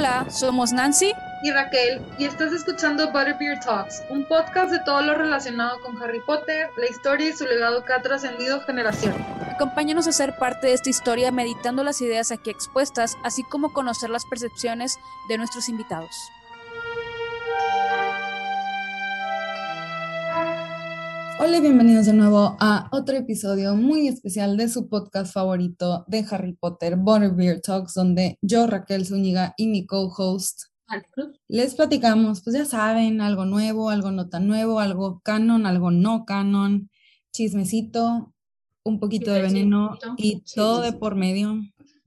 Hola, somos Nancy y Raquel y estás escuchando Butterbeer Talks, un podcast de todo lo relacionado con Harry Potter, la historia y su legado que ha trascendido generaciones. Acompáñanos a ser parte de esta historia meditando las ideas aquí expuestas, así como conocer las percepciones de nuestros invitados. Hola y bienvenidos de nuevo a otro episodio muy especial de su podcast favorito de Harry Potter, Butterbeer Talks, donde yo, Raquel Zúñiga y mi co-host les platicamos, pues ya saben, algo nuevo, algo no tan nuevo, algo canon, algo no canon, chismecito, un poquito de veneno y todo de por medio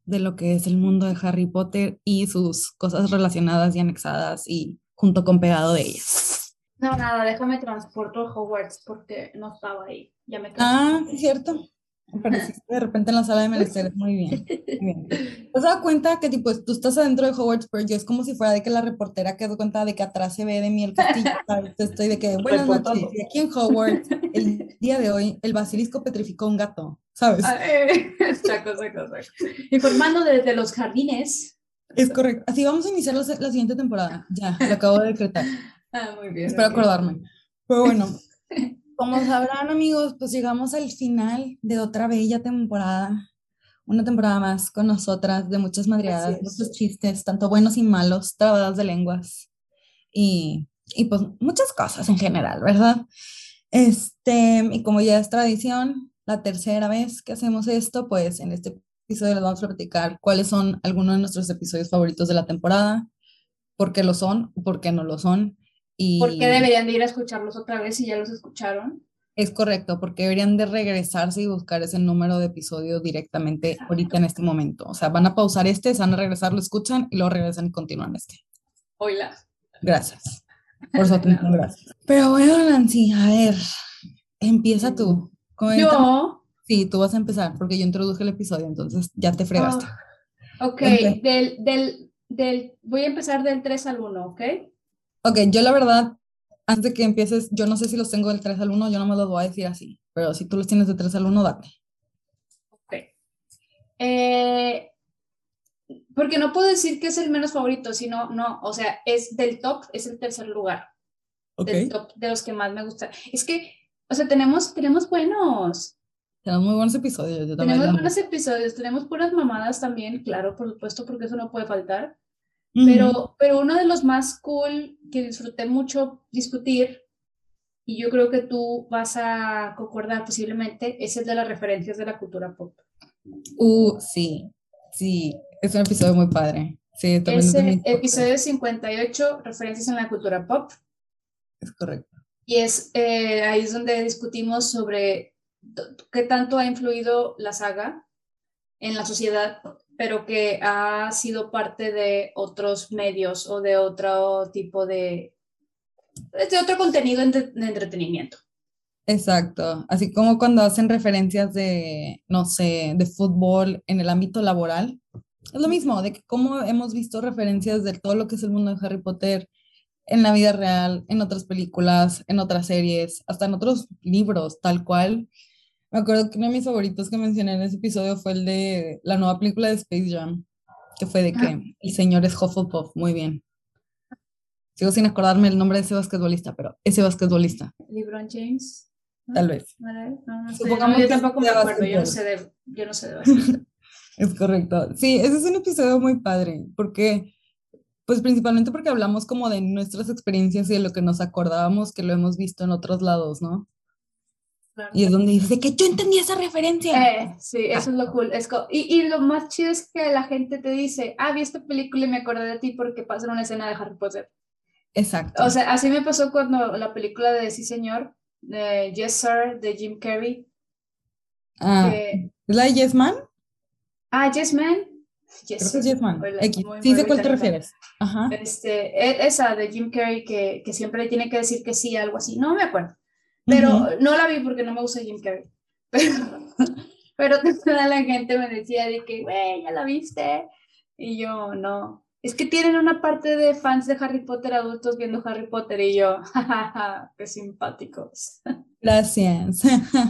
de lo que es el mundo de Harry Potter y sus cosas relacionadas y anexadas y junto con pegado de ellas. No, nada, déjame transporto a Hogwarts porque no estaba ahí. Ya me ah, sí, cierto. Apareciste de repente en la sala de menesteres. Muy bien. Muy ¿Te has dado cuenta que tipo, tú estás adentro de Hogwarts, pero yo es como si fuera de que la reportera que da cuenta de que atrás se ve de mí el castillo, Estoy de que, buenas noches, y aquí en Hogwarts, el día de hoy, el basilisco petrificó un gato, ¿sabes? Ah, eh, saco, saco, saco. Informando desde los jardines. Es correcto. Así vamos a iniciar la, la siguiente temporada. Ya, lo acabo de decretar. Ah, muy bien. Espero acordarme. Pero bueno, como sabrán amigos, pues llegamos al final de otra bella temporada. Una temporada más con nosotras, de muchas madriadas, muchos chistes, tanto buenos y malos, trabadas de lenguas y, y pues muchas cosas en general, ¿verdad? Este, y como ya es tradición, la tercera vez que hacemos esto, pues en este episodio les vamos a platicar cuáles son algunos de nuestros episodios favoritos de la temporada, por qué lo son, por qué no lo son, ¿Por qué deberían de ir a escucharlos otra vez si ya los escucharon? Es correcto, porque deberían de regresarse y buscar ese número de episodio directamente ahorita en este momento. O sea, van a pausar este, se van a regresar, lo escuchan y luego regresan y continúan este. Hola. Gracias. Por su atención, gracias. Pero bueno, Nancy, a ver, empieza tú. ¿Yo? Sí, tú vas a empezar, porque yo introduje el episodio, entonces ya te fregaste. Oh, ok, del, del, del, voy a empezar del 3 al 1, ¿ok? Ok, yo la verdad, antes de que empieces, yo no sé si los tengo del 3 al 1, yo no me los voy a decir así, pero si tú los tienes de 3 al 1, date. Ok. Eh, porque no puedo decir que es el menos favorito, sino, no, o sea, es del top, es el tercer lugar. Del top de los que más me gustan. Es que, o sea, tenemos, tenemos buenos. Tenemos muy buenos episodios. tenemos buenos episodios, tenemos puras mamadas también, claro, por supuesto, porque eso no puede faltar. Pero, pero uno de los más cool que disfruté mucho discutir, y yo creo que tú vas a concordar posiblemente, es el de las referencias de la cultura pop. Uh, sí, sí, es un episodio muy padre. Sí, es el episodio 58, referencias en la cultura pop. Es correcto. Y es eh, ahí es donde discutimos sobre qué tanto ha influido la saga en la sociedad pero que ha sido parte de otros medios o de otro tipo de, de otro contenido de entretenimiento. Exacto, así como cuando hacen referencias de, no sé, de fútbol en el ámbito laboral, es lo mismo, de que cómo hemos visto referencias de todo lo que es el mundo de Harry Potter en la vida real, en otras películas, en otras series, hasta en otros libros, tal cual. Me acuerdo que uno de mis favoritos que mencioné en ese episodio fue el de la nueva película de Space Jam, que fue de que el señor es Hufflepuff, muy bien. Sigo sin acordarme el nombre de ese basquetbolista, pero ese basquetbolista. LeBron James. Tal vez. Supongamos yo tampoco me acuerdo, yo no sé de, yo no sé de Es correcto. Sí, ese es un episodio muy padre, porque, pues principalmente porque hablamos como de nuestras experiencias y de lo que nos acordábamos que lo hemos visto en otros lados, ¿no? Y es donde dice que yo entendí esa referencia. Eh, sí, eso es lo cool. y, y, lo más chido es que la gente te dice, ah, vi esta película y me acordé de ti porque pasa una escena de Harry Potter. Exacto. O sea, así me pasó cuando la película de Sí, señor, de Yes, Sir, de Jim Carrey. Ah, ¿Es la de Yes Man? Ah, Yes Man. Yes, Creo que es Yes Man. sí, sé cuál te refieres. Ajá. Este, e, esa de Jim Carrey que, que siempre tiene que decir que sí, algo así. No me acuerdo. Pero no la vi porque no me gusta Jim Carrey. Pero, toda la gente me decía de que, güey, ya la viste. Y yo, no. Es que tienen una parte de fans de Harry Potter adultos viendo Harry Potter y yo, jajaja, qué simpáticos. Gracias.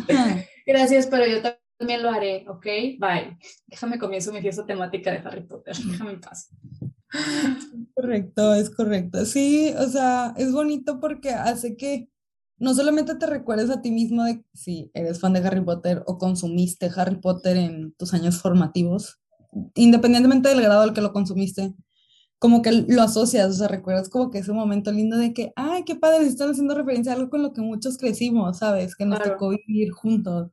Gracias, pero yo también lo haré, ¿ok? Bye. Déjame comienzo mi fiesta temática de Harry Potter. Déjame en paz. Correcto, es correcto. Sí, o sea, es bonito porque hace que no solamente te recuerdes a ti mismo de si eres fan de Harry Potter o consumiste Harry Potter en tus años formativos, independientemente del grado al que lo consumiste, como que lo asocias, o sea, recuerdas como que ese momento lindo de que, ay, qué padre, están haciendo referencia a algo con lo que muchos crecimos, ¿sabes? Que nos tocó vivir juntos.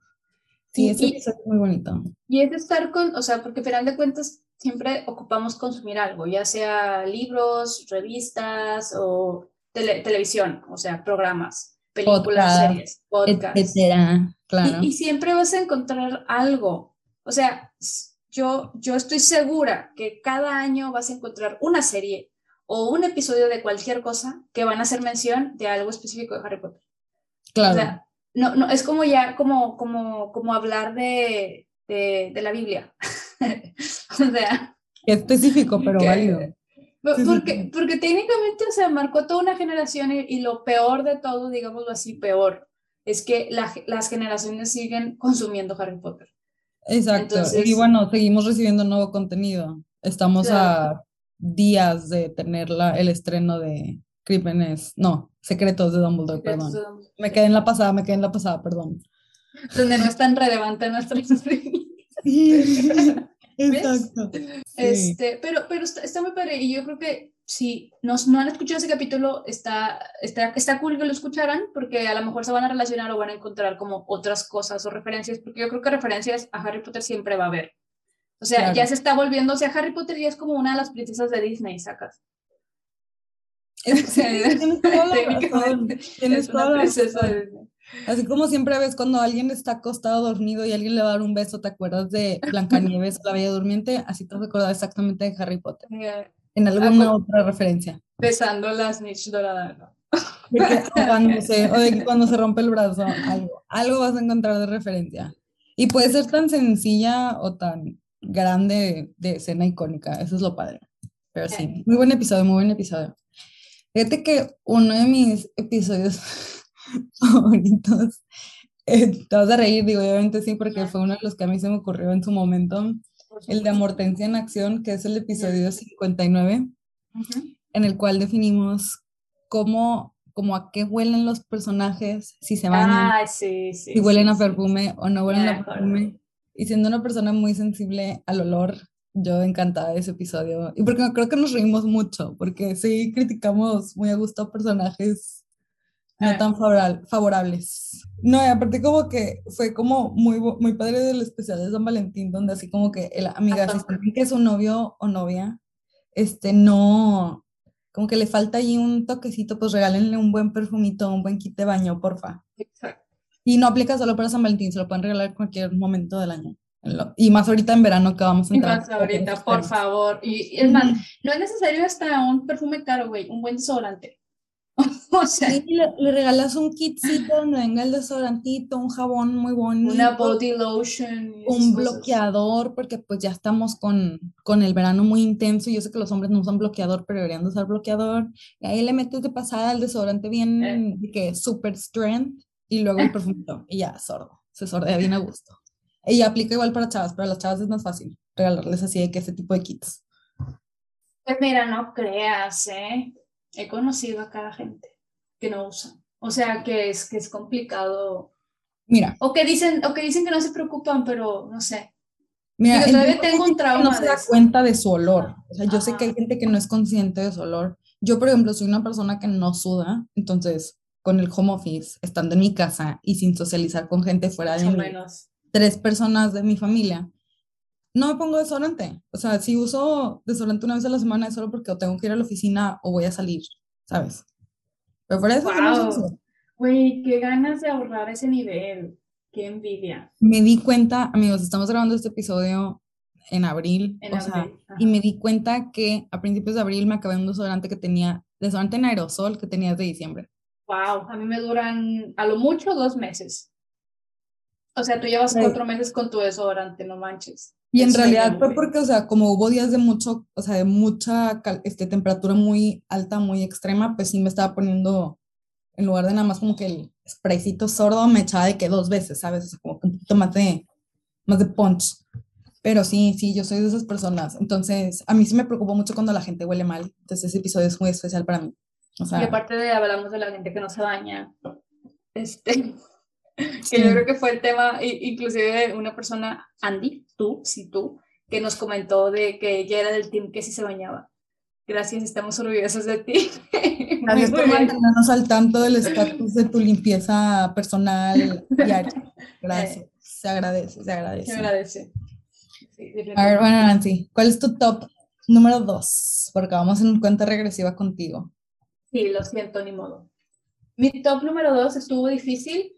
Sí, eso es muy bonito. Y es estar con, o sea, porque al final de cuentas siempre ocupamos consumir algo, ya sea libros, revistas o televisión, o sea, programas, películas, series, podcasts. Etcétera, claro. Y, y, siempre vas a encontrar algo. O sea, yo, yo estoy segura que cada año vas a encontrar una serie o un episodio de cualquier cosa que van a hacer mención de algo específico de Harry Potter. Claro. O sea, no, no, es como ya, como, como, como hablar de, de, de la Biblia. o sea. Específico, pero válido. Porque, porque técnicamente, o sea, marcó toda una generación y, y lo peor de todo, digámoslo así, peor, es que la, las generaciones siguen consumiendo Harry Potter. Exacto. y bueno, seguimos recibiendo nuevo contenido. Estamos a días de tener la, el estreno de Crímenes, no, Secretos de Dumbledore, perdón. Me quedé en la pasada, me quedé en la pasada, perdón. Donde no es tan relevante nuestra Exacto. Este, pero pero está, está, muy padre y yo creo que si nos, no han escuchado ese capítulo, está, está, está cool que lo escucharan porque a lo mejor se van a relacionar o van a encontrar como otras cosas o referencias, porque yo creo que referencias a Harry Potter siempre va a haber. O sea, ya se está volviendo, o sea, Harry Potter ya es como una de las princesas de Disney, sacas. Es, tienes toda la razón. Tienes toda la razón. Así como siempre ves cuando alguien está acostado dormido y alguien le va a dar un beso, ¿te acuerdas de Blancanieves, la Bella Durmiente? Así te has exactamente de Harry Potter. En alguna otra referencia. Besando la snitch dorada. De que o de que cuando se rompe el brazo, algo, algo vas a encontrar de referencia. Y puede ser tan sencilla o tan grande de escena icónica, eso es lo padre. Pero sí, muy buen episodio, muy buen episodio. Fíjate que uno de mis episodios favoritos. Eh, te vas a reír, digo, obviamente sí, porque fue uno de los que a mí se me ocurrió en su momento. El de Amortencia en Acción, que es el episodio 59, en el cual definimos cómo, cómo a qué huelen los personajes, si se van, ah, sí, sí, si huelen a perfume o no huelen a perfume. Y siendo una persona muy sensible al olor, yo encantada de ese episodio. Y porque creo que nos reímos mucho, porque sí criticamos muy a gusto a personajes no ah. tan favorables. No, y aparte como que fue como muy, muy padre del especial de San Valentín, donde así como que el amiga, si que su novio o novia, este, no, como que le falta ahí un toquecito, pues regálenle un buen perfumito, un buen kit de baño, porfa. Exacto. Y no aplica solo para San Valentín, se lo pueden regalar en cualquier momento del año. Y más ahorita en verano que vamos a entrar. Y más ahorita, por favor. Y, es más, no es necesario hasta un perfume caro, güey, un buen desodorante. o sea, le, regalas un kitcito donde venga el desodorantito, un jabón muy bonito. Una body lotion. Un bloqueador, porque pues ya estamos con, con el verano muy intenso. Yo sé que los hombres no usan bloqueador, pero deberían de usar bloqueador. Y ahí le metes de pasada el desodorante bien, eh. que super strength, y luego el perfumito. Y ya, sordo. Se sordea bien a gusto. Y aplica igual para chavas, pero a las chavas es más fácil regalarles así de que ese tipo de kits. Pues mira, no creas, ¿eh? He conocido a cada gente que no usa. O sea, que es, que es complicado. Mira. O que, dicen, o que dicen que no se preocupan, pero no sé. Mira, todavía tengo un trauma. No se da cuenta de su olor. O sea, yo sé que hay gente que no es consciente de su olor. Yo, por ejemplo, soy una persona que no suda, entonces con el home office, estando en mi casa y sin socializar con gente fuera de mí, tres personas de mi familia, no me pongo desodorante. O sea, si uso desodorante una vez a la semana es solo porque o tengo que ir a la oficina o voy a salir, ¿sabes? Pero por eso wow. Güey, qué ganas de ahorrar ese nivel. Qué envidia. Me di cuenta, amigos, estamos grabando este episodio en abril, o sea, y me di cuenta que a principios de abril me acabé un desodorante que tenía, desodorante en aerosol que tenía desde diciembre. Wow, a mí me duran a lo mucho dos meses. O sea, tú llevas cuatro meses con tu desodorante, no manches. Y en realidad fue porque, o sea, como hubo días de mucho, o sea, de mucha este, temperatura muy alta, muy extrema, pues sí me estaba poniendo, en lugar de nada más como que el spraycito sordo, me echaba de que dos veces, ¿sabes? O sea, como un poquito más de, más de punch. Pero sí, sí, yo soy de esas personas. Entonces, a mí sí me preocupó mucho cuando la gente huele mal. Entonces, ese episodio es muy especial para mí. O sea, Y aparte de hablamos de la gente que no se baña, este, que Sí. yo creo que fue el tema, inclusive de una persona, Andy, tú, sí tú, que nos comentó de que ella era del team que sí se bañaba. Gracias, estamos orgullosos de ti. gracias por mantenernos al tanto del estatus de tu limpieza personal diaria. Gracias. Se agradece, se agradece. Se agradece. Sí, A ver, bueno, Nancy, ¿cuál es tu top número dos? Porque vamos en cuenta regresiva contigo. Sí, lo siento, ni modo. Mi top número dos estuvo difícil,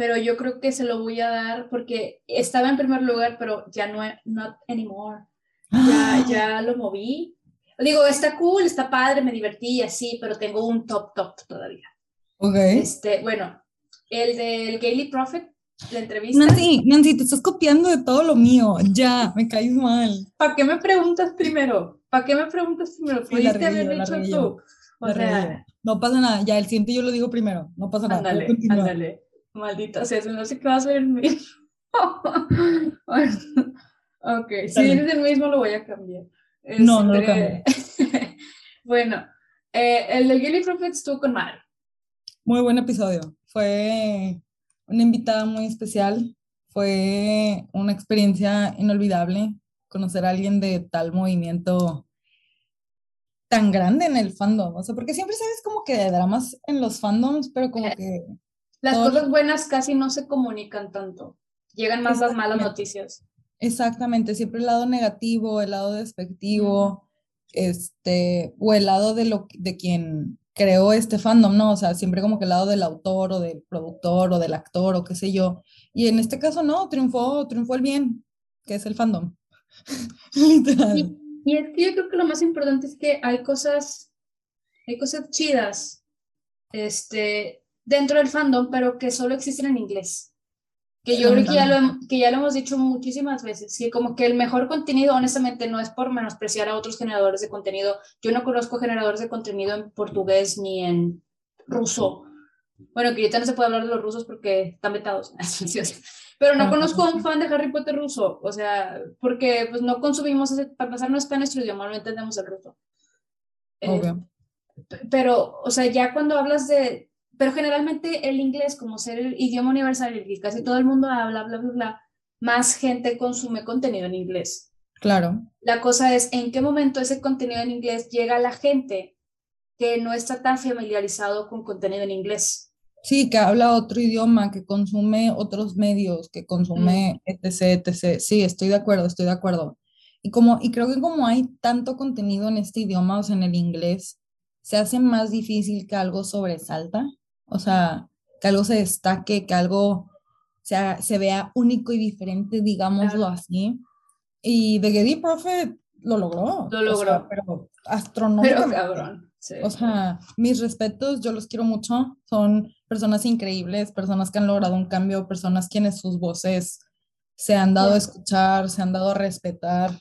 pero yo creo que se lo voy a dar porque estaba en primer lugar, pero ya no, not anymore. Ya, ya lo moví. Digo, está cool, está padre, me divertí y así, pero tengo un top top todavía. Ok. Este, bueno, el del Gaily Prophet, la entrevista. Nancy, Nancy, te estás copiando de todo lo mío. Ya, me caes mal. ¿Para qué me preguntas primero? ¿Para qué me preguntas primero? Sí, Pudiste haber regué tú. O sea. No pasa nada. Ya, el siguiente yo lo digo primero. No pasa nada. Ándale, ándale. Maldita sea, se me hace que va a ser el mismo. Ok, si Dale. es el mismo lo voy a cambiar. No, no lo Este, bueno, eh, el de Gilly Prophet estuvo con madre. Muy buen episodio. Fue una invitada muy especial. Fue una experiencia inolvidable conocer a alguien de tal movimiento tan grande en el fandom. O sea, porque siempre sabes como que de dramas en los fandoms, pero como que Las cosas buenas casi no se comunican tanto. Llegan más las malas noticias. exactamente, siempre el lado negativo, el lado despectivo, este, o el lado de lo de quien creó este fandom, ¿no? O sea, siempre como que el lado del autor o del productor o del actor o qué sé yo. Y en este caso no, triunfó, triunfó el bien, que es el fandom. Literal. Y, y es que yo creo que lo más importante es que hay cosas, hay cosas chidas este, dentro del fandom, pero que solo existen en inglés. Que yo creo que ya, lo, que ya lo hemos dicho muchísimas veces, que como que el mejor contenido, honestamente, no es por menospreciar a otros generadores de contenido. Yo no conozco generadores de contenido en portugués ni en ruso. Bueno, que ahorita no se puede hablar de los rusos porque están vetados. Pero no Ajá. conozco a un fan de Harry Potter ruso, o sea, porque pues no consumimos ese, para pasar no está en nuestro idioma, no entendemos el ruso. Eh, pero, o sea, ya cuando hablas de, pero generalmente el inglés, como ser el idioma universal, que casi todo el mundo habla, bla, bla, bla, más gente consume contenido en inglés. Claro. La cosa es en qué momento ese contenido en inglés llega a la gente que no está tan familiarizado con contenido en inglés. Sí, que habla otro idioma, que consume otros medios, que consume etc, etc. Sí, estoy de acuerdo, estoy de acuerdo. Y como, y creo que como hay tanto contenido en este idioma, o sea, en el inglés, se hace más difícil que algo sobresalta, o sea, que algo se destaque, que algo sea, se vea único y diferente, digámoslo Claro. así. Y The Getty Prophet lo logró. Lo o sea, logró. pero Pero astronómicamente. cabrón. sí. O sea, mis respetos, yo los quiero mucho. Son personas increíbles, personas que han logrado un cambio, personas quienes sus voces se han dado a escuchar, se han dado a respetar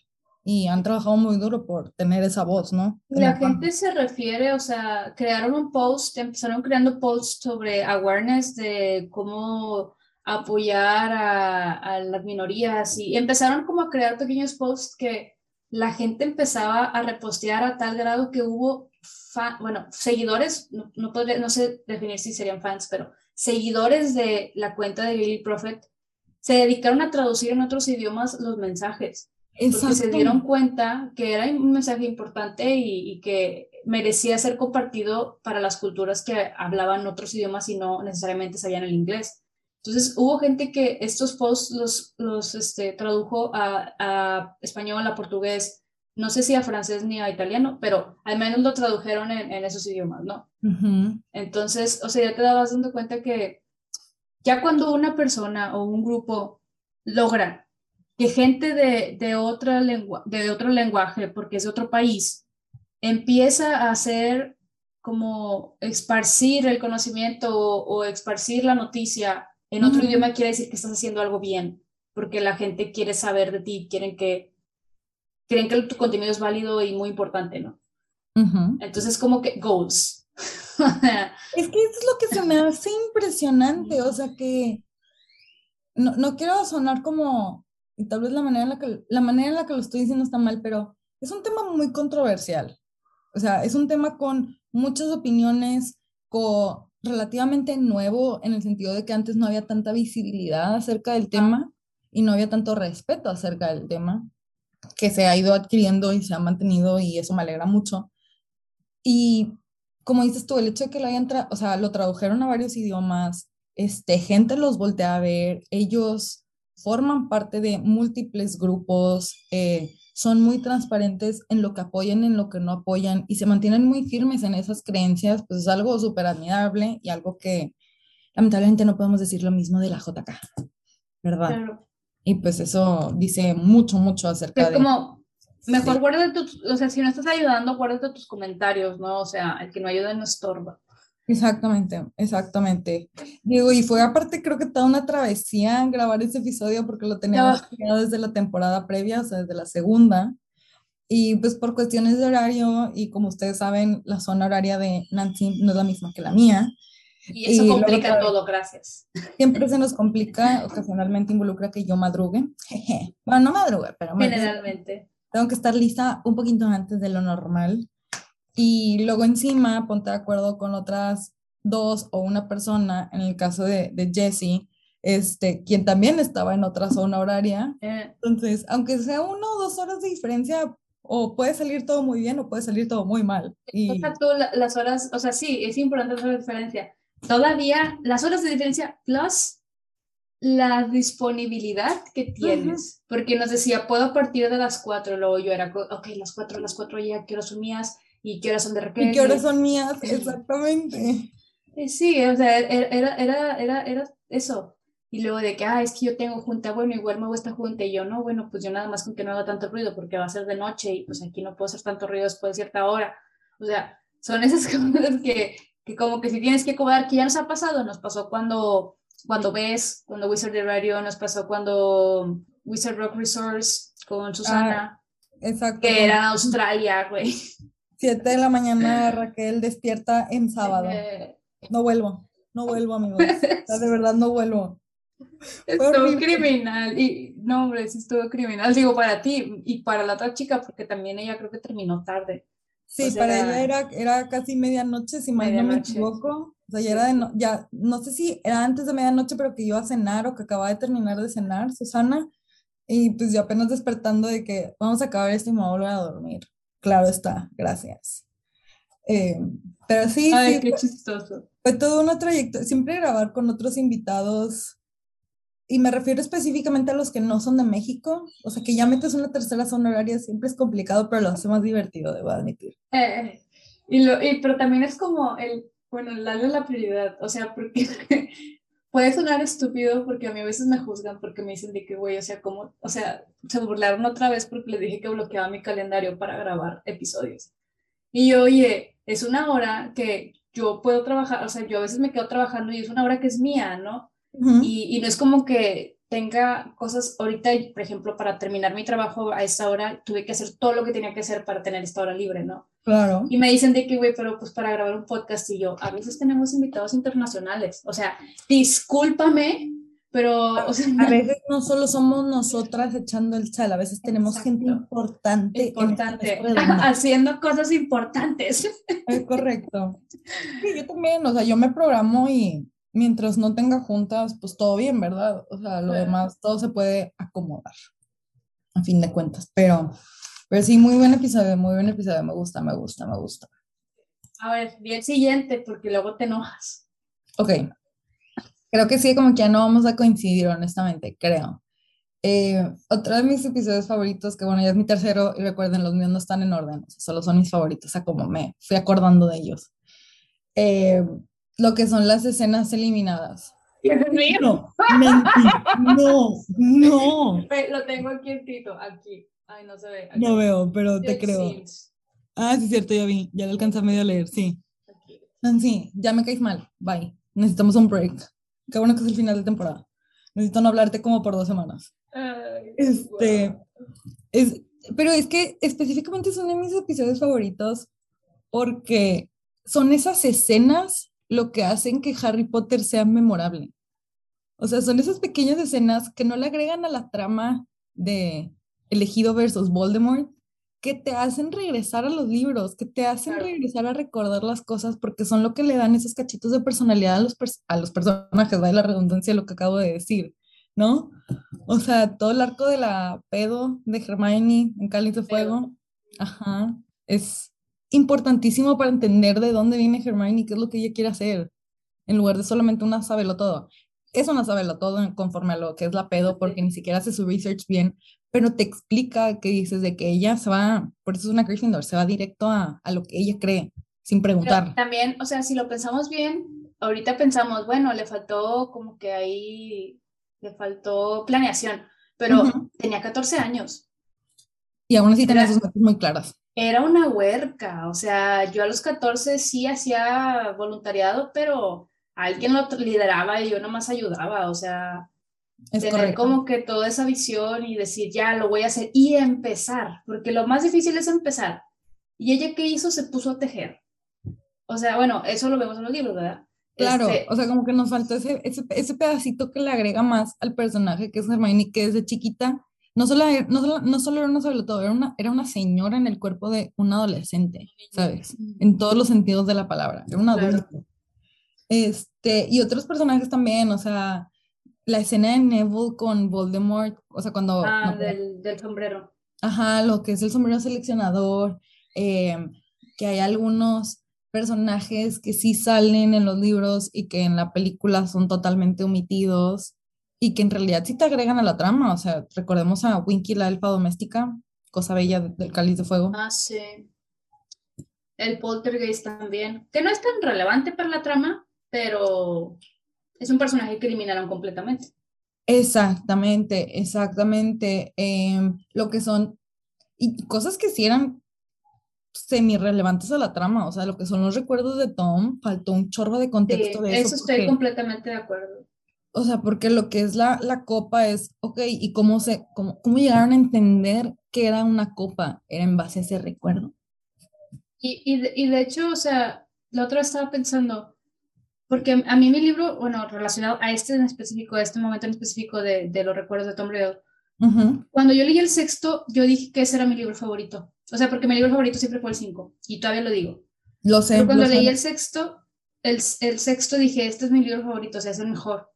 y han trabajado muy duro por tener esa voz, ¿no? La gente se refiere, o sea, crearon un post, empezaron creando posts sobre awareness de cómo apoyar a, a las minorías y empezaron como a crear pequeños posts que la gente empezaba a repostear a tal grado que hubo, fa- bueno, seguidores, no, no, podría- no sé definir si serían fans, pero seguidores de la cuenta de Lily Prophet se dedicaron a traducir en otros idiomas los mensajes porque se Exacto. dieron cuenta que era un mensaje importante y, y que merecía ser compartido para las culturas que hablaban otros idiomas y no necesariamente sabían el inglés. Entonces hubo gente que estos posts los, los este, tradujo a, a español, a portugués, no sé si a francés ni a italiano, pero al menos lo tradujeron en, en esos idiomas, ¿no? Entonces, o sea, ya te dabas dando cuenta que ya cuando una persona o un grupo logra que gente de, de, otra lengua, de otro lenguaje, porque es de otro país, empieza a hacer como esparcir el conocimiento o, o esparcir la noticia en otro idioma, quiere decir que estás haciendo algo bien, porque la gente quiere saber de ti, quieren que, creen que tu contenido es válido y muy importante, ¿no? Entonces, como que goals. Es que eso es lo que se me hace impresionante, o sea que no, no quiero sonar como y tal vez la manera en la que, la manera en la que lo estoy diciendo está mal, pero es un tema muy controversial. O sea, es un tema con muchas opiniones, con relativamente nuevo en el sentido de que antes no había tanta visibilidad acerca del tema y no había tanto respeto acerca del tema, que se ha ido adquiriendo y se ha mantenido y eso me alegra mucho. Y como dices tú, el hecho de que lo hayan, o sea, lo tradujeron a varios idiomas, este, gente los voltea a ver, ellos forman parte de múltiples grupos, eh, son muy transparentes en lo que apoyan, en lo que no apoyan y se mantienen muy firmes en esas creencias, pues es algo súper admirable y algo que lamentablemente no podemos decir lo mismo de la JK, ¿verdad? Y pues eso dice mucho, mucho acerca es como, mejor guarda tus, o sea, si no estás ayudando, guárdate tus comentarios, ¿no? O sea, el que no ayuda no estorba. Exactamente, exactamente. Digo, y fue aparte creo que toda una travesía grabar ese episodio porque lo teníamos desde la temporada previa, o sea, desde la segunda. Y pues por cuestiones de horario y como ustedes saben, la zona horaria de Nancy no es la misma que la mía. Y eso complica todo, gracias. Siempre se nos complica, ocasionalmente involucra que yo madrugue. Bueno, no madrugue, pero... Generalmente. Tengo que estar lista un poquito antes de lo normal y luego encima ponte de acuerdo con otras dos o una persona, en el caso de, de Jesse, este, quien también estaba en otra zona horaria. Eh. Entonces, aunque sea uno o dos horas de diferencia, o puede salir todo muy bien o puede salir todo muy mal. Y... O sea, tú las horas, o sea, sí, es importante la diferencia. Todavía las horas de diferencia plus la disponibilidad que tienes, porque nos decía, puedo partir de las cuatro, luego yo era, ok, las cuatro, las cuatro ya, quiero sumías, y qué horas son de Raquel. Y qué horas son mías, exactamente. Eh, sí, o sea, era, era, era, era eso. Y luego de que, ah, es que yo tengo junta, bueno, igual me hago esta junta y yo no, bueno, pues yo nada más con que no haga tanto ruido porque va a ser de noche y pues aquí no puedo hacer tanto ruido después de cierta hora. O sea, son esas cosas que, que como que si tienes que cobrar, que ya nos ha pasado, nos pasó cuando, cuando ves, cuando Wizard de Radio, nos pasó cuando Wizard Rock Resource con Susana. Ah, exacto. Que era en Australia, güey. 7 de la mañana Raquel despierta en sábado. No vuelvo, no vuelvo, amigos. de verdad no vuelvo. Estuvo criminal. Y no, hombre, sí estuvo criminal. Digo, para ti y para la otra chica, porque también ella creo que terminó tarde. Sí, para ella era, era casi medianoche, si mal no me equivoco. O sea, ya era de ya, no sé si era antes de medianoche, pero que iba a cenar o que acababa de terminar de cenar, Susana. Y pues yo apenas despertando de que vamos a acabar esto y me voy a volver a dormir. Claro está, gracias. Eh, pero sí, Ay, qué chistoso. Fue todo una trayectoria, siempre grabar con otros invitados, y me refiero específicamente a los que no son de México, o sea, que ya metes una tercera zona horaria, siempre es complicado, pero lo hace más divertido, debo admitir. Eh, y lo, y, pero también es como el, bueno, darle la prioridad, o sea, porque puede sonar estúpido porque a mí a veces me juzgan porque me dicen de que, güey, o sea, como, o sea, se burlaron otra vez porque les dije que bloqueaba mi calendario para grabar episodios. Y yo, oye, es una hora que yo puedo trabajar, o sea, yo a veces me quedo trabajando y es una hora que es mía, ¿no? y, y no es como que tenga cosas ahorita, por ejemplo, para terminar mi trabajo a esta hora, tuve que hacer todo lo que tenía que hacer para tener esta hora libre, ¿no? Claro. Y me dicen de que, güey, pero pues para grabar un podcast y yo, a veces tenemos invitados internacionales, o sea, discúlpame, pero, o sea, a veces no solo somos nosotras echando el chal, a veces tenemos gente importante. Importante, haciendo cosas importantes. Es correcto. Sí, yo también, o sea, yo me programo y mientras no tenga juntas, pues todo bien, ¿verdad? O sea, lo demás, todo se puede acomodar, a fin de cuentas. Pero, pero sí, muy buen episodio, muy buen episodio, me gusta, me gusta, me gusta. A ver, bien siguiente, porque luego te enojas. Ok. Creo que sí, como que ya no vamos a coincidir, honestamente, creo. Eh, otro de mis episodios favoritos, que bueno, ya es mi tercero, y recuerden, los míos no están en orden, solo son mis favoritos, o sea, como me fui acordando de ellos. Eh, lo que son las escenas eliminadas. No, no, no. Lo tengo aquí aquí. Ay, no se ve. No veo, pero te creo. Ah, sí, es cierto, ya vi. Ya lo alcanza medio a leer, sí. Sí, ya me caes mal. Bye. Necesitamos un break. Qué bueno que es el final de temporada. Necesito no hablarte como por dos semanas. este. Es, pero es que específicamente son de mis episodios favoritos porque son esas escenas lo que hacen que Harry Potter sea memorable. O sea, son esas pequeñas escenas que no le agregan a la trama de elegido versus Voldemort, que te hacen regresar a los libros, que te hacen regresar a recordar las cosas porque son lo que le dan esos cachitos de personalidad a los, a los personajes, va la redundancia de lo que acabo de decir, ¿no? O sea, todo el arco de la pedo de Hermione en Cáliz de Fuego, ajá, es importantísimo para entender de dónde viene Hermione y qué es lo que ella quiere hacer, en lugar de solamente una sabelo todo. Es una sabelo todo conforme a lo que es la pedo porque ni siquiera hace su research bien, pero te explica que dices de que ella se va, por eso es una Gryffindor, se va directo a, a lo que ella cree, sin preguntar. también, o sea, si lo pensamos bien, ahorita pensamos, bueno, le faltó como que ahí, le faltó planeación, pero tenía 14 años. Y aún así tenía sus metas muy claras. Era una huerca, o sea, yo a los 14 sí hacía voluntariado, pero alguien lo lideraba y yo nomás ayudaba, o sea, es tener como que toda esa visión y decir, ya lo voy a hacer y empezar, porque lo más difícil es empezar. Y ella que hizo se puso a tejer. O sea, bueno, eso lo vemos en los libros, ¿verdad? Claro, este o sea, como que nos faltó ese, ese, ese, pedacito que le agrega más al personaje que es Hermione, que desde chiquita no solo, no solo, no solo era una sobre todo, era una, era una señora en el cuerpo de un adolescente, ¿sabes? En todos los sentidos de la palabra, era una adulto. Este, y otros personajes también, o sea, la escena de Neville con Voldemort, o sea, cuando... Ah, del, del, sombrero. Ajá, lo que es el sombrero seleccionador, eh, que hay algunos personajes que sí salen en los libros y que en la película son totalmente omitidos y que en realidad sí te agregan a la trama, o sea, recordemos a Winky la elfa doméstica, cosa bella del cáliz de fuego. Ah, sí. El poltergeist también, que no es tan relevante para la trama, pero es un personaje que eliminaron completamente. Exactamente, exactamente. Em, lo que son, y cosas que sí eran semi-relevantes a la trama, o sea, lo que son los recuerdos de Tom, faltó un chorro de contexto de eso. Eso estoy completamente de acuerdo. O sea, porque lo que es la, la copa es, ok, ¿y cómo, se, cómo, cómo llegaron a entender que era una copa? Era en base a ese recuerdo. Y, y, y de hecho, o sea, la otra estaba pensando, porque a mí mi libro, bueno, relacionado a este en específico, a este momento en específico de, de los recuerdos de Tom Riddle, cuando yo leí el sexto, yo dije que ese era mi libro favorito. O sea, porque mi libro favorito siempre fue el cinco, y todavía lo digo. Lo sé. Pero cuando leí el sexto, el, el, sexto dije, este es mi libro favorito, o sea, es el mejor.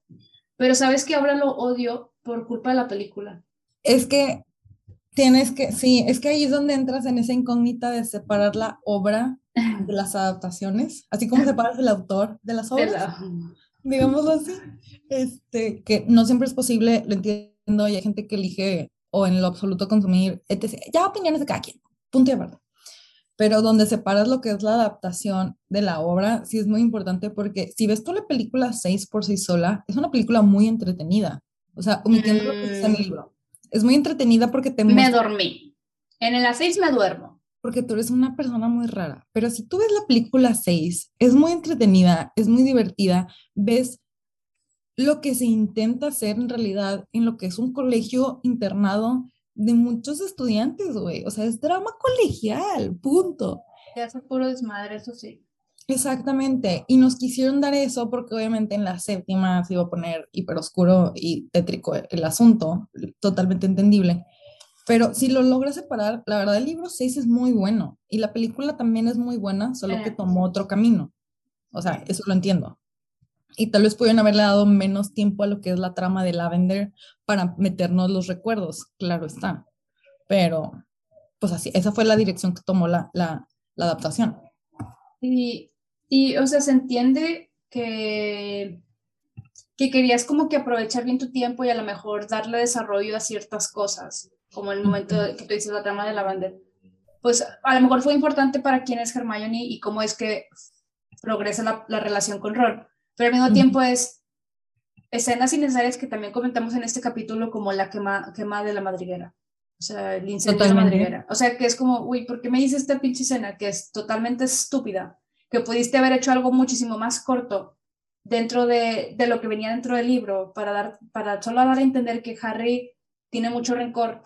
Pero sabes que ahora lo odio por culpa de la película. Es que tienes que, sí, es que ahí es donde entras en esa incógnita de separar la obra de las adaptaciones, así como separas el autor de las obras, digámoslo así, este, que no siempre es posible, lo entiendo, y hay gente que elige o en lo absoluto consumir, etc. Ya opiniones de cada quien, punto y aparte. Pero donde separas lo que es la adaptación de la obra, sí es muy importante porque si ves tú la película 6 por sí sola, es una película muy entretenida. O sea, omitiendo lo que está en el mm. libro. Es muy entretenida porque te... Me dormí. En la 6 me duermo porque tú eres una persona muy rara. Pero si tú ves la película 6, es muy entretenida, es muy divertida, ves lo que se intenta hacer en realidad en lo que es un colegio internado de muchos estudiantes, güey. O sea, es drama colegial, punto. Ya es puro desmadre, eso sí. Exactamente, y nos quisieron dar eso porque obviamente en la séptima se iba a poner hiper oscuro y tétrico el asunto, totalmente entendible. Pero si lo logras separar, la verdad el libro 6 es muy bueno y la película también es muy buena, solo que tomó otro camino. O sea, eso lo entiendo. Y tal vez pudieron haberle dado menos tiempo a lo que es la trama de Lavender para meternos los recuerdos, claro está. Pero, pues así, esa fue la dirección que tomó la, la, la adaptación. Y, y, o sea, se entiende que, que querías como que aprovechar bien tu tiempo y a lo mejor darle desarrollo a ciertas cosas como el momento que tú dices la trama de la bandera, pues a lo mejor fue importante para quién es Hermione y cómo es que progresa la, la relación con Ron, pero al mismo tiempo es escenas innecesarias que también comentamos en este capítulo como la quema, quema de la madriguera. O sea, el incendio de la madriguera. O sea, que es como, uy, ¿por qué me dices esta pinche escena que es totalmente estúpida? Que pudiste haber hecho algo muchísimo más corto dentro de, de, lo que venía dentro del libro para, dar, para solo dar a entender que Harry tiene mucho rencor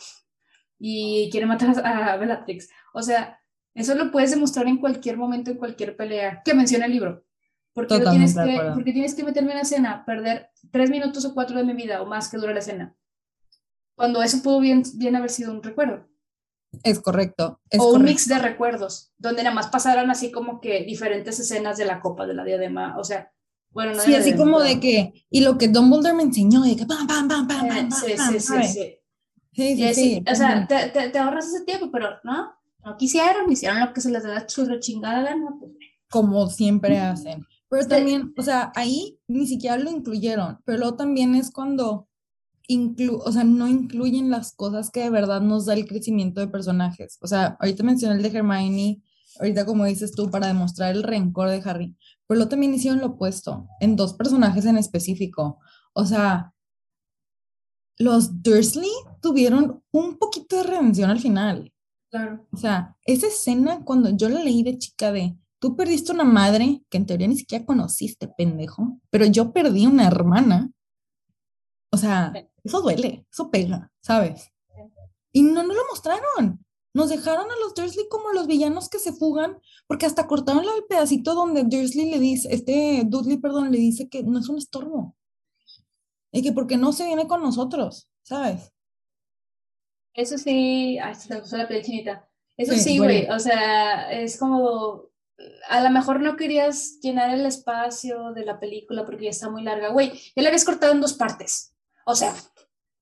y quiere matar a Bellatrix. O sea, eso lo puedes demostrar en cualquier momento, en cualquier pelea que menciona el libro. Porque tienes, que, porque tienes que meterme en la escena, perder tres minutos o cuatro de mi vida o más que dura la escena. Cuando eso pudo bien, bien haber sido un recuerdo. Es correcto. Es o un correcto. mix de recuerdos, donde nada más pasaron así como que diferentes escenas de la copa de la diadema. O sea, bueno, no Sí, así diadema, como pero- de que, y lo que Dumbledore me enseñó, de que pam, pam, pam, pam, Eh, pam, pam, sí, pam, sí, sí, sí. Sí. o sea, te, te, te ahorras ese tiempo, pero no, no quisieron, hicieron lo que se les da la churro chingada gana. Pues, como siempre hacen. Pero también, o sea, ahí ni siquiera lo incluyeron, pero luego también es cuando inclu o sea, no incluyen las cosas que de verdad nos da el crecimiento de personajes. O sea, ahorita mencioné el de Hermione, ahorita como dices tú, para demostrar el rencor de Harry, pero luego también hicieron lo opuesto, en dos personajes en específico. O sea, los Dursley tuvieron un poquito de redención al final. claro. O sea, esa escena cuando yo la leí de chica de, tú perdiste una madre que en teoría ni siquiera conociste, pendejo, pero yo perdí una hermana. O sea, eso duele, eso pega, ¿sabes? Y no nos lo mostraron. Nos dejaron a los Dursley como los villanos que se fugan, porque hasta cortaron el pedacito donde Dursley le dice, este Dudley, perdón, le dice que no es un estorbo. Y que porque no se viene con nosotros, ¿sabes? Eso sí, ay, se me la piel chinita. Eso Sí, güey, o sea, es como, a lo mejor no querías llenar el espacio de la película porque ya está muy larga, güey, ya la habías cortado en dos partes. O sea,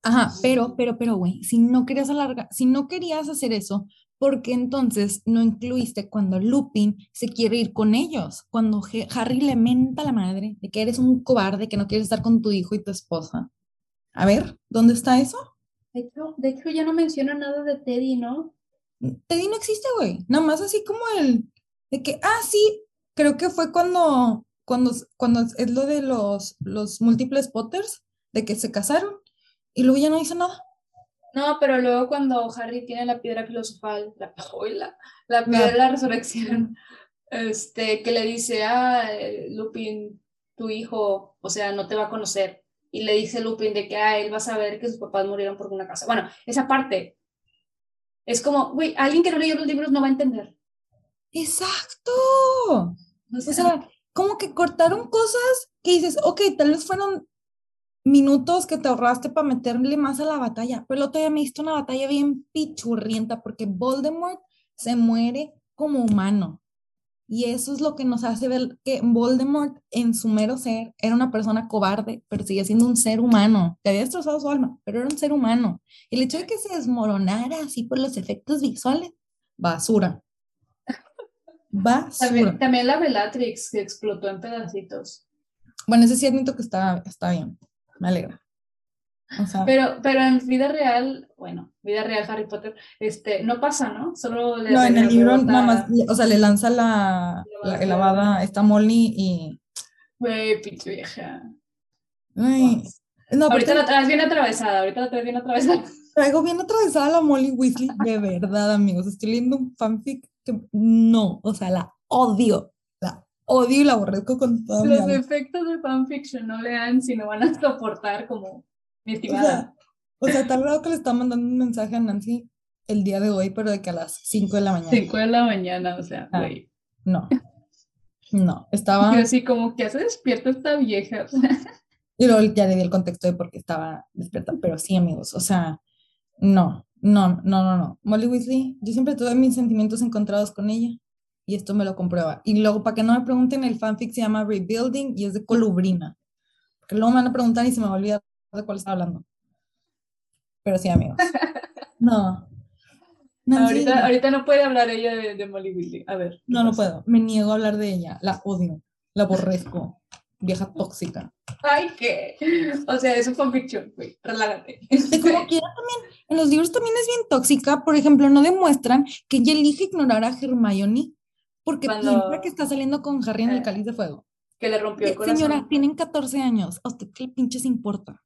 Ajá, pero, pero, pero, güey, si no querías alargar, si no querías hacer eso, ¿por qué entonces no incluiste cuando Lupin se quiere ir con ellos? Cuando Harry le menta a la madre de que eres un cobarde, que no quieres estar con tu hijo y tu esposa. A ver, ¿dónde está eso? de hecho, de hecho ya no menciona nada de Teddy, ¿no? Teddy no existe, güey. Nada más así como el de que, ah, sí, creo que fue cuando, cuando, cuando es lo de los, los múltiples Potters, de que se casaron y luego ya no hizo nada. No, pero luego cuando Harry tiene la piedra filosofal, la, la, la piedra de la resurrección, este, que le dice, ah, eh, Lupin, tu hijo, o sea, no te va a conocer. Y le dice Lupin de que, ah, él va a saber que sus papás murieron por una casa. Bueno, esa parte es como, güey, alguien que no leyó los libros no va a entender. Exacto. O O sea, sea, como que cortaron cosas que dices, ok, tal vez fueron minutos que te ahorraste para meterle más a la batalla, pero el otro día me diste una batalla bien pichurrienta porque Voldemort se muere como humano. Y eso es lo que nos hace ver que Voldemort en su mero ser era una persona cobarde, pero sigue siendo un ser humano, que había destrozado su alma, pero era un ser humano. Y el hecho de que se desmoronara así por los efectos visuales, basura. Basura. también, también la Bellatrix que explotó en pedacitos. Bueno, ese sí admito que está, está bien. Me alegra. O sea, Pero, pero en vida real, bueno, vida real Harry Potter, este, no pasa, ¿no? Solo le no, en el libro nada más, o sea, le lanza la, la, la lavada, esta Molly y... Güey, pinche vieja. Ay, no, Ahorita la traes bien atravesada, ahorita la traes bien atravesada. traigo bien atravesada la Molly Weasley, de verdad, amigos. Estoy leyendo un fanfic que no, o sea, la odio, la odio y la aborrezco con toda mi Los alma. efectos de fanfiction no lean si no van a soportar como mi O estimada. sea, o sea, tal grado que le está mandando un mensaje a Nancy el día de hoy, pero de que a las 5 de la mañana. 5 de la mañana, o sea, Ah. güey. No, no, estaba... Yo así como que hace despierta esta vieja. Y luego ya le di el contexto de por qué estaba despierta, pero sí, amigos, o sea, no, no, no, no, no. Molly Weasley, yo siempre tuve mis sentimientos encontrados con ella y esto me lo comprueba. Y luego, para que no me pregunten, el fanfic se llama Rebuilding y es de Colubrina. Porque luego me van a preguntar y se me va a olvidar de cuál estaba hablando. Pero sí, amigos. No. Ahorita, ahorita no puede hablar ella de, de Molly Weasley. A ver. ¿qué no, no puedo. Me niego a hablar de ella. La odio. La aborrezco. Vieja tóxica. Ay, ¿qué? O sea, es un fanfiction, güey. Relájate. Y como quiera también, en los libros también es bien tóxica. Por ejemplo, no demuestran que ella elige ignorar a Hermione porque Cuando- piensa que está saliendo con Harry en el Eh, cáliz de fuego. que le rompió el Eh, corazón. Señora, tienen 14 años. ¿A usted qué pinches importa?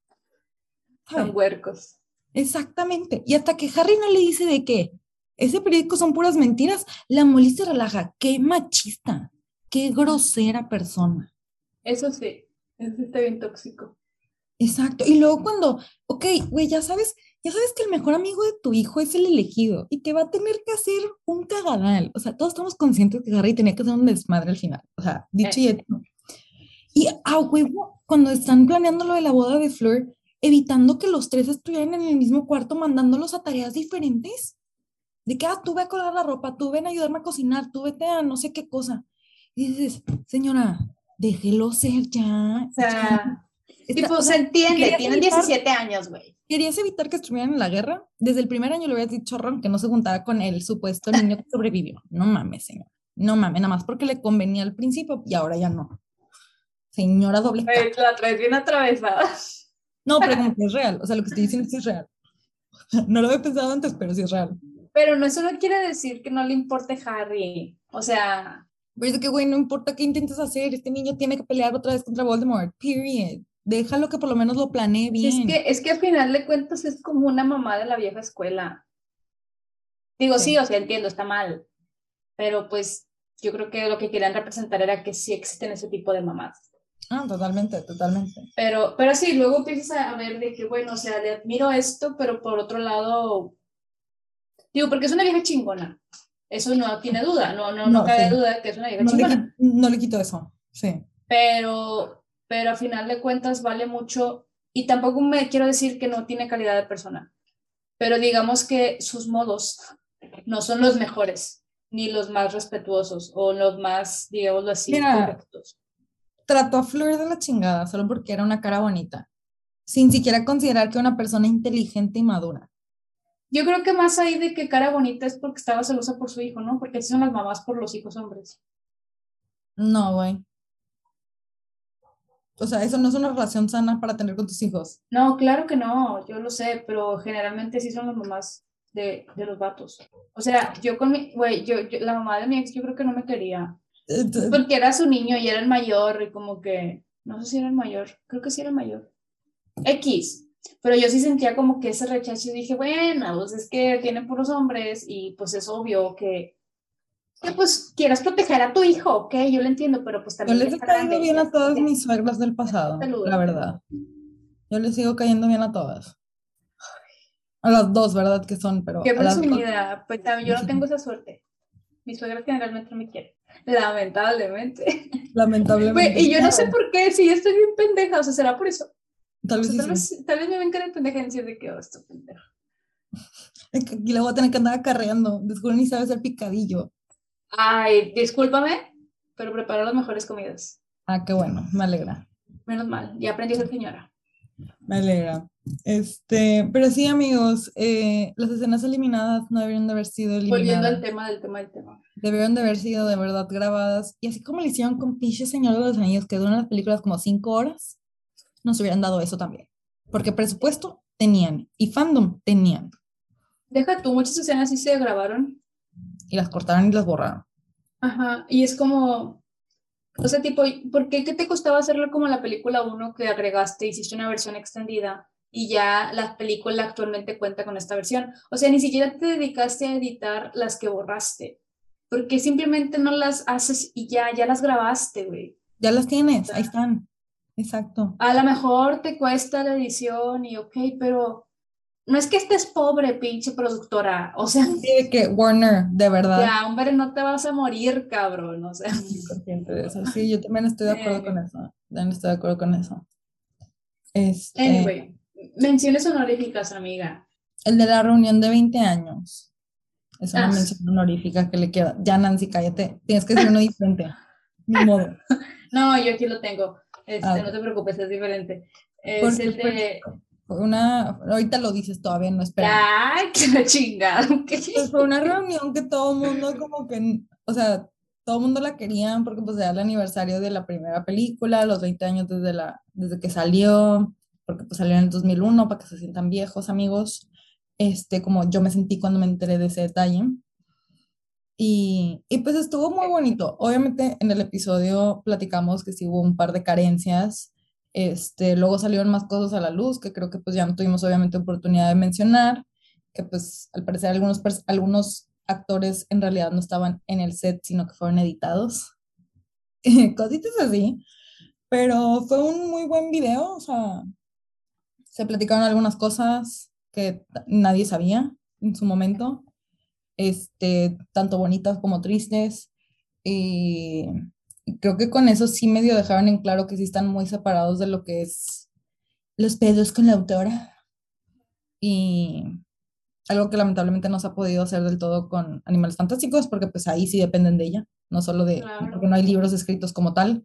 ¿Sabe? Son huercos. Exactamente. Y hasta que Harry no le dice de que ese periódico son puras mentiras, la Molly se relaja. Qué machista. Qué grosera persona. Eso sí, eso está bien tóxico. Exacto. Y luego cuando, ok, güey, ya sabes, ya sabes que el mejor amigo de tu hijo es el elegido y que va a tener que hacer un cagadal. O sea, todos estamos conscientes que Harry tenía que hacer un desmadre al final. O sea, dicho y hecho. Y a huevo, cuando están planeando lo de la boda de Fleur, evitando que los tres estuvieran en el mismo cuarto mandándolos a tareas diferentes. De que, ah, tú ve a colgar la ropa, tú ven a ayudarme a cocinar, tú vete a no sé qué cosa. Y dices, señora, déjelo ser ya. O sea, tipo, se entiende, tienen 17 años, güey. ¿Querías evitar que estuvieran en la guerra? Desde el primer año le hubieras dicho Ron que no se juntara con el supuesto niño que sobrevivió. No mames, señor. No mames, nada más porque le convenía al principio y ahora ya no. Señora doble. la traes bien atravesada. No, pero como que es real. O sea, lo que estoy diciendo es real. No lo había pensado antes, pero sí es real. Pero no, eso no quiere decir que no le importe Harry. O sea. Pero es que, güey, no importa qué intentes hacer, este niño tiene que pelear otra vez contra Voldemort. Period. Déjalo que por lo menos lo planee bien. Es que, es que al final de cuentas es como una mamá de la vieja escuela. Digo, sí, o sea, entiendo, está mal. Pero pues yo creo que lo que querían representar era que sí existen ese tipo de mamás. Ah, totalmente, totalmente. Pero, pero sí, luego empiezas a ver de que, bueno, o sea, le admiro esto, pero por otro lado, digo, porque es una vieja chingona. Eso no tiene duda, no, no, no, cabe duda que es una vieja chingona. no le quito eso, sí. Pero, pero a final de cuentas vale mucho y tampoco me quiero decir que no tiene calidad de persona, pero digamos que sus modos no son los mejores, ni los más respetuosos o los más, digámoslo así, correctos trató a Flor de la chingada solo porque era una cara bonita, sin siquiera considerar que una persona inteligente y madura. Yo creo que más ahí de que cara bonita es porque estaba celosa por su hijo, ¿no? Porque así son las mamás por los hijos hombres. No, güey. O sea, eso no es una relación sana para tener con tus hijos. No, claro que no, yo lo sé, pero generalmente sí son las mamás de, de los vatos. O sea, yo con mi, güey, yo, la mamá de mi ex yo creo que no me quería. Porque era su niño y era el mayor y como que, no sé si era el mayor, creo que sí era el mayor. X. Pero yo sí sentía como que ese rechazo y dije, bueno, pues es que tiene puros hombres y pues es obvio que, que pues quieras proteger a tu hijo, ok, yo lo entiendo, pero pues también... Yo les he caído bien a todas mis suegras del pasado, la verdad. Yo les sigo cayendo bien a todas. A las dos, ¿verdad? Que son, pero... Qué presumida, pues yo no tengo esa suerte. Mi suegra generalmente no me quiere. Lamentablemente. Lamentablemente. y yo no sé por qué, si estoy bien pendeja, o sea, será por eso. Tal vez, tal, vez me ven cara de pendeja y decir de que, oh, estoy pendeja. Aquí le voy a tener que andar acarreando. Descubrí ni sabe hacer picadillo. Ay, discúlpame, pero preparo las mejores comidas. Ah, qué bueno, me alegra. Menos mal, ya aprendí a ser señora. Me alegra. Este, pero sí, amigos, eh, las escenas eliminadas no deberían de haber sido eliminadas. Volviendo al tema del tema del tema. Debieron de haber sido de verdad grabadas. Y así como lo hicieron con Pinche Señor de los Anillos, que duran las películas como cinco horas, nos hubieran dado eso también. Porque presupuesto tenían y fandom tenían. Deja tú, muchas escenas sí se grabaron. Y las cortaron y las borraron. Ajá, y es como, o sea, tipo, ¿por qué, qué te costaba hacerlo como la película 1 que agregaste, hiciste una versión extendida y ya la película actualmente cuenta con esta versión? O sea, ni siquiera te dedicaste a editar las que borraste, porque simplemente no las haces y ya, ya las grabaste, güey. Ya las tienes, ahí están. Exacto. A lo mejor te cuesta la edición y ok, pero no es que estés pobre, pinche productora, o sea... Sí, que Warner, de verdad. Ya, hombre, no te vas a morir, cabrón, o sea... Sí, yo también estoy de acuerdo con eso, también estoy de acuerdo con eso. Este... Anyway, menciones honoríficas, amiga. El de la reunión de 20 años. Es una ah. mención honorífica que le queda. Ya, Nancy, cállate, tienes que ser uno diferente. Ni modo. No, yo aquí lo tengo. Este, ah. No te preocupes, es diferente. Es el de una, ahorita lo dices todavía, no espera. ¡Ay, qué chingada! Pues fue una reunión que todo el mundo como que, o sea, todo el mundo la querían porque pues era el aniversario de la primera película, los 20 años desde, la, desde que salió, porque pues salió en el 2001 para que se sientan viejos amigos, este, como yo me sentí cuando me enteré de ese detalle. Y, y pues estuvo muy bonito. Obviamente en el episodio platicamos que sí hubo un par de carencias, este, luego salieron más cosas a la luz que creo que pues ya no tuvimos obviamente oportunidad de mencionar, que pues al parecer algunos, algunos actores en realidad no estaban en el set, sino que fueron editados. Cositas así. Pero fue un muy buen video, o sea, se platicaron algunas cosas que nadie sabía en su momento, este, tanto bonitas como tristes. Y creo que con eso sí medio dejaron en claro que sí están muy separados de lo que es los pedos con la autora. Y algo que lamentablemente no se ha podido hacer del todo con Animales Fantásticos, porque pues ahí sí dependen de ella, no solo de, Claro. porque no hay libros escritos como tal.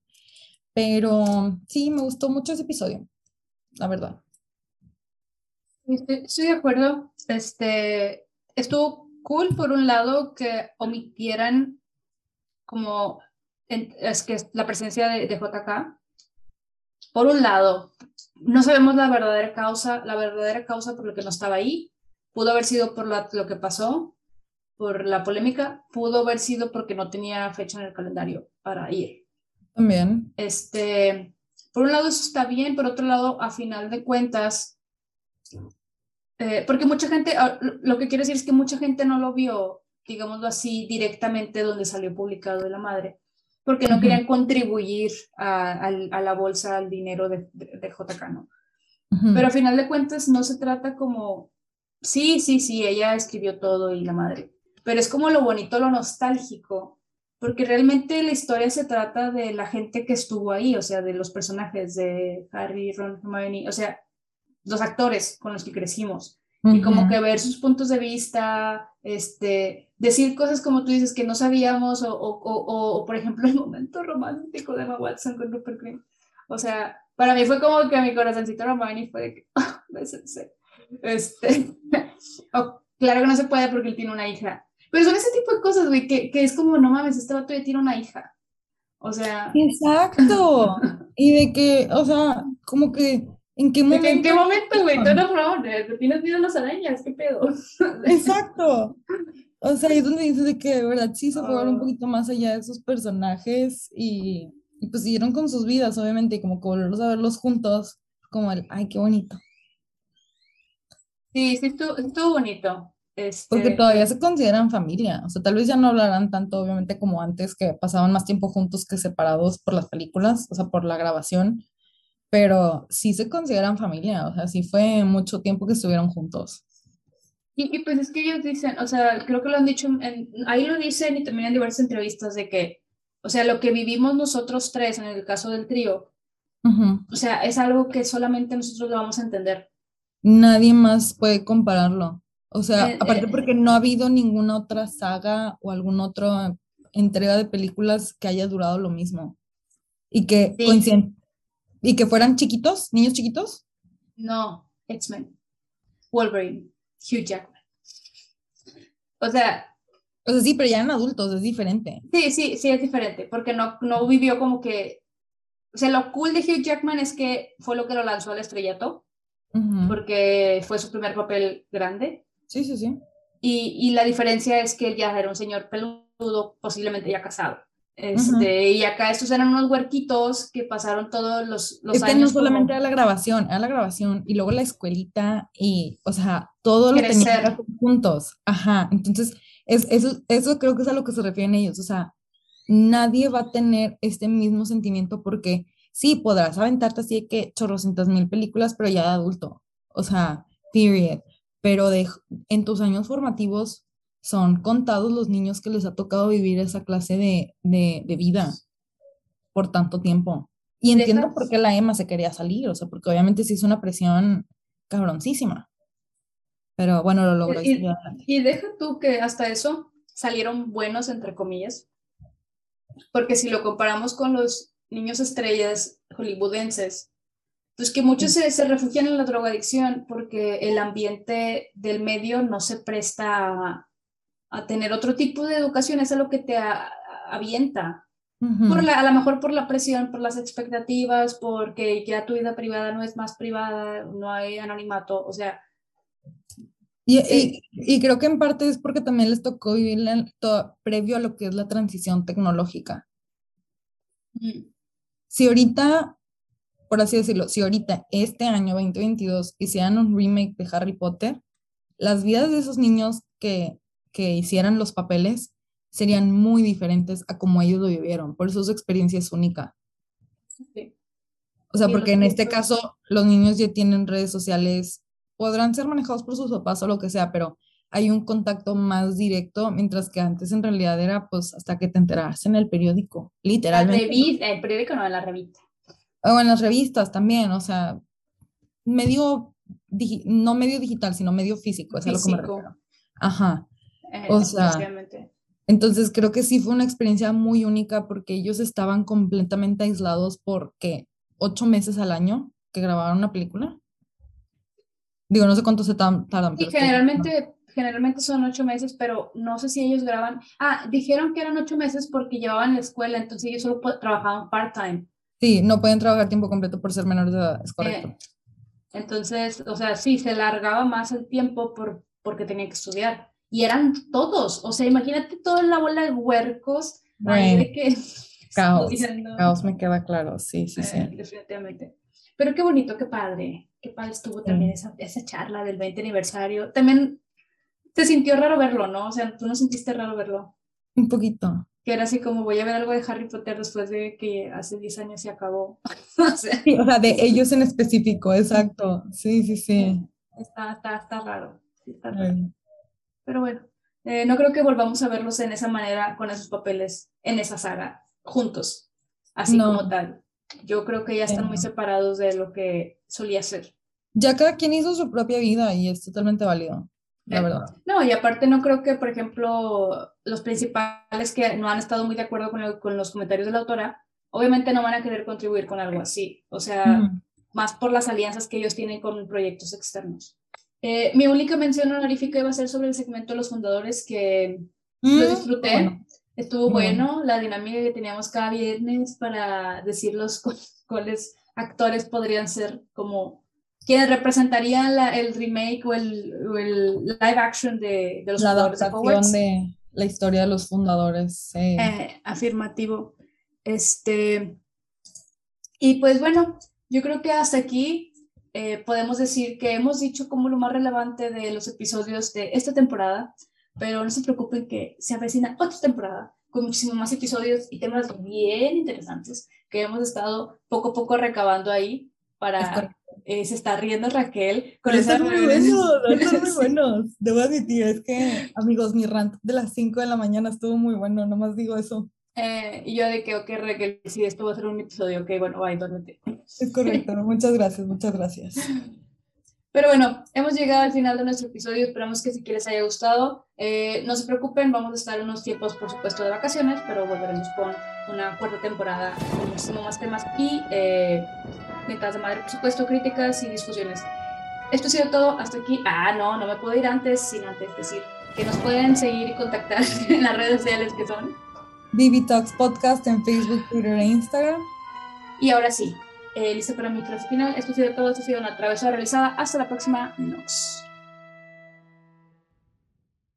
Pero sí, me gustó mucho ese episodio, la verdad. Estoy, estoy de acuerdo. Este, estuvo cool por un lado que omitieran como en- es que la presencia de, de JK. Por un lado, no sabemos la verdadera causa, la verdadera causa por la que no estaba ahí. Pudo haber sido por la- lo que pasó, por la polémica, pudo haber sido porque no tenía fecha en el calendario para ir. También. Este, por un lado eso está bien, por otro lado, a final de cuentas, eh, porque mucha gente, ah, lo- que quiero decir es que mucha gente no lo vio, digámoslo así, directamente donde salió publicado de la madre, porque no Ujú. querían contribuir a, la bolsa, al dinero de, de, de JK, ¿no? Pero a final de cuentas no se trata como, sí, sí, sí, ella escribió todo y la madre, pero es como lo bonito, lo nostálgico, porque realmente la historia se trata de la gente que estuvo ahí, o sea, de los personajes de Harry, Ron, Hermione, o sea, los actores con los que crecimos. Y como que ver sus puntos de vista, este, decir cosas como tú dices que no sabíamos, o, o, o, o, por ejemplo, el momento romántico de Emma Watson con Rupert Grint. O sea, para mí fue como que mi corazoncito Hermione fue de que, ah, bésense. Este, o, claro que no se puede porque él tiene una hija. Pero son ese tipo de cosas, güey, que, que es como, no mames, este vato ya tiene una hija. O sea, Exacto. Y de que, o sea, como que, ¿en qué ¿de momento? ¿en qué momento, güey? Tú no, no, te tienes miedo a las arañas, ¿qué pedo? Exacto. O sea, es donde dices de que de verdad sí se fueron un Ah. poquito más allá de esos personajes y, y pues siguieron con sus vidas, obviamente, y como que volverlos a verlos juntos, como el, ay, qué bonito. Sí, sí, estuvo, estuvo bonito. Este, Porque todavía se consideran familia. O sea, tal vez ya no hablarán tanto, obviamente, como antes, que pasaban más tiempo juntos que separados por las películas, o sea, por la grabación, pero sí se consideran familia. O sea, sí fue mucho tiempo que estuvieron juntos. Y, y pues es que ellos dicen, o sea, creo que lo han dicho, en- ahí lo dicen y también en diversas entrevistas de que, o sea, lo que vivimos nosotros tres en el caso del trío, o sea, es algo que solamente nosotros lo vamos a entender. Nadie más puede compararlo. O sea, Eh, aparte eh. porque no ha habido ninguna otra saga o alguna otra entrega de películas que haya durado lo mismo. Y que Sí. coinciden- y que fueran chiquitos, niños chiquitos. No, X-Men, Wolverine, Hugh Jackman. O sea, O sea, sí, pero ya eran adultos, es diferente. sí, sí, sí es diferente, porque no, no vivió como que, o sea, lo cool de Hugh Jackman es que fue lo que lo lanzó al estrellato, porque fue su primer papel grande. Sí, sí, sí. Y, y la diferencia es que él ya era un señor peludo, posiblemente ya casado. Este, Y acá estos eran unos huerquitos que pasaron todos los, los Es que no años solamente como era la grabación, era la grabación y luego la escuelita y, o sea, todo lo tenían juntos. Ajá, entonces, es, eso, eso creo que es a lo que se refieren ellos. O sea, nadie va a tener este mismo sentimiento porque sí, podrás aventarte así de que chorrocientas mil películas, pero ya de adulto. O sea, period. Pero de, en tus años formativos son contados los niños que les ha tocado vivir esa clase de, de, de vida por tanto tiempo. Y entiendo por qué la Emma se quería salir, o sea, porque obviamente sí es una presión cabroncísima. Pero bueno, lo logró y. Y deja tú que hasta eso salieron buenos, entre comillas, porque si lo comparamos con los niños estrellas hollywoodenses, pues que muchos se, se refugian en la drogadicción porque el ambiente del medio no se presta a, a tener otro tipo de educación, es a lo que te a- avienta. Ujú. Por la, a lo mejor por la presión, por las expectativas, porque ya tu vida privada no es más privada, no hay anonimato, o sea, Y, Sí. y- y creo que en parte es porque también les tocó vivir la- todo, previo a lo que es la transición tecnológica. mm, Si ahorita, por así decirlo, si ahorita, este año 2022, hicieran un remake de Harry Potter, las vidas de esos niños que, que hicieran los papeles serían muy diferentes a como ellos lo vivieron. Por eso su experiencia es única. sí. O sea, porque en este caso los niños ya tienen redes sociales, podrán ser manejados por sus papás o lo que sea, pero hay un contacto más directo, mientras que antes en realidad era pues hasta que te enteras en el periódico, La literalmente. revista, el periódico no, la revista. O en las revistas también, o sea, medio, no medio digital, sino medio físico, es a lo que me refiero. Ajá. O sea. Entonces creo que sí fue una experiencia muy única porque ellos estaban completamente aislados por ¿qué? ocho meses al año que grabaron una película. Digo, no sé cuánto se tardan. Es que- generalmente, generalmente son ocho meses, pero no sé si ellos graban. Ah, dijeron que eran ocho meses porque llevaban la escuela, entonces ellos solo trabajaban part-time. Sí, no pueden trabajar tiempo completo por ser menores de edad, es correcto. Eh, entonces, o sea, sí, se largaba más el tiempo por, porque tenían que estudiar. Y eran todos, o sea, imagínate toda la bola de huercos ahí de que Caos. Caos me queda claro, sí, sí, Eh, sí. definitivamente. Pero qué bonito, qué padre. Qué padre estuvo también esa, esa charla del 20 aniversario. También te sintió raro verlo, ¿no? O sea, tú no sentiste raro verlo. Un poquito. Que era así como voy a ver algo de Harry Potter después de que hace 10 años se acabó. o sea, Sí, o sea, de ellos en específico, exacto. Sí, sí, sí. está, está, está raro. sí, está raro. Pero bueno, eh, no creo que volvamos a verlos en esa manera, con esos papeles, en esa saga, juntos, así No. como tal. Yo creo que ya están muy no. separados de lo que solía ser. Ya cada quien hizo su propia vida y es totalmente válido, la Eh, verdad. No, y aparte no creo que, por ejemplo, los principales que no han estado muy de acuerdo con, el- con los comentarios de la autora, obviamente no van a querer contribuir con algo así. O sea, más por las alianzas que ellos tienen con proyectos externos. Eh, mi única mención honorífica iba a ser sobre el segmento de los fundadores que lo Mm, disfruté. bueno. Estuvo Muy bueno la dinámica que teníamos cada viernes para decir los cu- cuáles actores podrían ser como quienes representarían la- el remake o el, o el live action de, de los La fundadores de adaptación Hogwarts. de la historia de los fundadores. sí. Eh, afirmativo. Este, y pues bueno, yo creo que hasta aquí eh, podemos decir que hemos dicho como lo más relevante de los episodios de esta temporada, pero no se preocupen que se avecina otra temporada con muchísimos más episodios y temas bien interesantes que hemos estado poco a poco recabando ahí para... eh, se está riendo Raquel con Pero esa están muy buenos, están muy buenos. Debo admitir, es que, amigos, mi rant de las 5 de la mañana estuvo muy bueno, nomás digo eso. Eh, y yo de que, ok, Raquel, si esto va a ser un episodio, ok, bueno, bye, duérmete. Es correcto, muchas gracias, muchas gracias. Pero bueno, hemos llegado al final de nuestro episodio. Esperamos que sí que les haya gustado. Eh, no se preocupen, vamos a estar unos tiempos, por supuesto, de vacaciones, pero volveremos con una cuarta temporada con muchísimo más temas y eh, metas de madre, por supuesto, críticas y discusiones. Esto ha sido todo hasta aquí. Ah, no, no me puedo ir antes sin antes decir que nos pueden seguir y contactar en las redes sociales que son. BB Talks Podcast en Facebook, Twitter e Instagram. Y ahora sí, eh, listo para mi final. Esto ha sido todo. Esto ha sido una travesura realizada. Hasta la próxima. Nox.